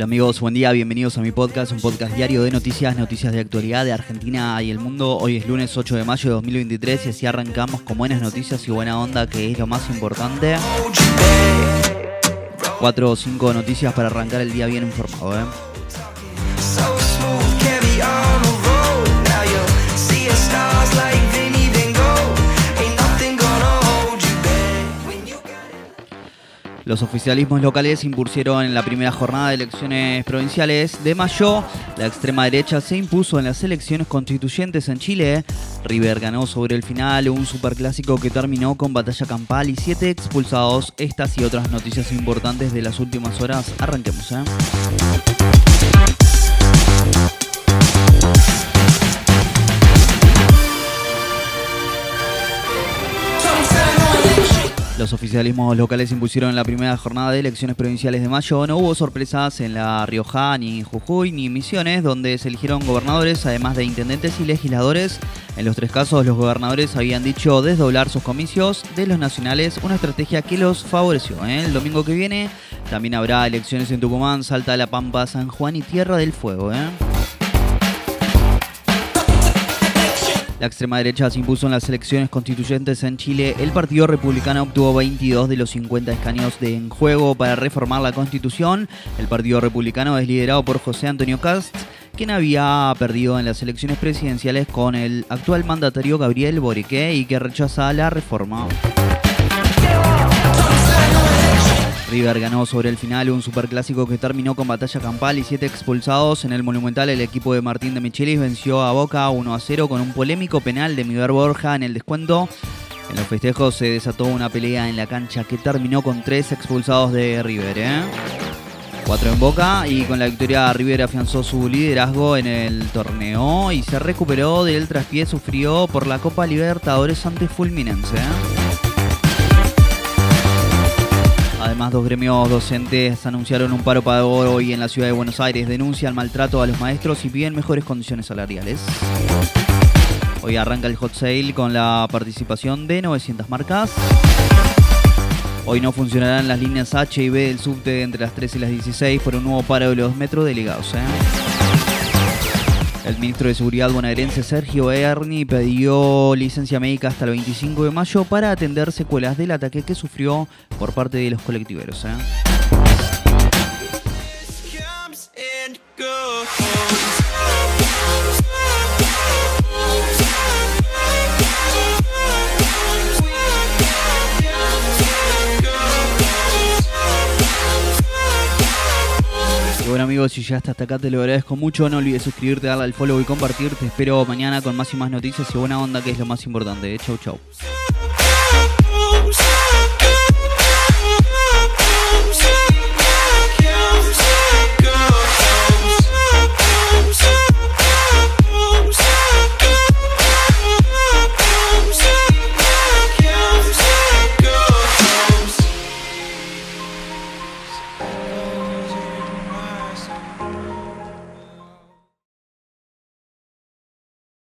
Hola amigos, buen día, bienvenidos a mi podcast, un podcast diario de noticias, noticias de actualidad de Argentina y el mundo. Hoy es lunes 8 de mayo de 2023 y así arrancamos con buenas noticias y buena onda, que es lo más importante. Cuatro o cinco noticias para arrancar el día bien informado, ¿eh? Los oficialismos locales impusieron en la primera jornada de elecciones provinciales de mayo. La extrema derecha se impuso en las elecciones constituyentes en Chile. River ganó sobre el final un superclásico que terminó con batalla campal y siete expulsados. Estas y otras noticias importantes de las últimas horas. Arranquemos, ¿eh? Los oficialismos locales impusieron en la primera jornada de elecciones provinciales de mayo. No hubo sorpresas en La Rioja, ni Jujuy, ni Misiones, donde se eligieron gobernadores, además de intendentes y legisladores. En los tres casos, los gobernadores habían dicho desdoblar sus comicios de los nacionales, una estrategia que los favoreció. El domingo que viene también habrá elecciones en Tucumán, Salta, La Pampa, San Juan y Tierra del Fuego. ¿eh? La extrema derecha se impuso en las elecciones constituyentes en Chile. El Partido Republicano obtuvo 22 de los 50 escaños de en juego para reformar la Constitución. El Partido Republicano es liderado por José Antonio Cast, quien había perdido en las elecciones presidenciales con el actual mandatario Gabriel Boric y que rechaza la reforma. River ganó sobre el final un superclásico que terminó con batalla campal y siete expulsados. En el Monumental el equipo de Martín de Michelis venció a Boca 1 a 0 con un polémico penal de Miguel Borja en el descuento. En los festejos se desató una pelea en la cancha que terminó con tres expulsados de River. ¿eh? Cuatro en Boca y con la victoria River afianzó su liderazgo en el torneo y se recuperó del traspié sufrió por la Copa Libertadores ante Fulminense. ¿eh? Además, dos gremios docentes anunciaron un paro para hoy en la ciudad de Buenos Aires. Denuncian maltrato a los maestros y piden mejores condiciones salariales. Hoy arranca el hot sale con la participación de 900 marcas. Hoy no funcionarán las líneas H y B del subte entre las 3 y las 16 por un nuevo paro de los metros delegados. ¿eh? El ministro de Seguridad bonaerense Sergio Erni pidió licencia médica hasta el 25 de mayo para atender secuelas del ataque que sufrió por parte de los colectiveros. ¿eh? Bueno amigos, si ya hasta acá te lo agradezco mucho. No olvides suscribirte, darle al follow y compartir. Te espero mañana con más y más noticias y buena onda, que es lo más importante. Chau, chau.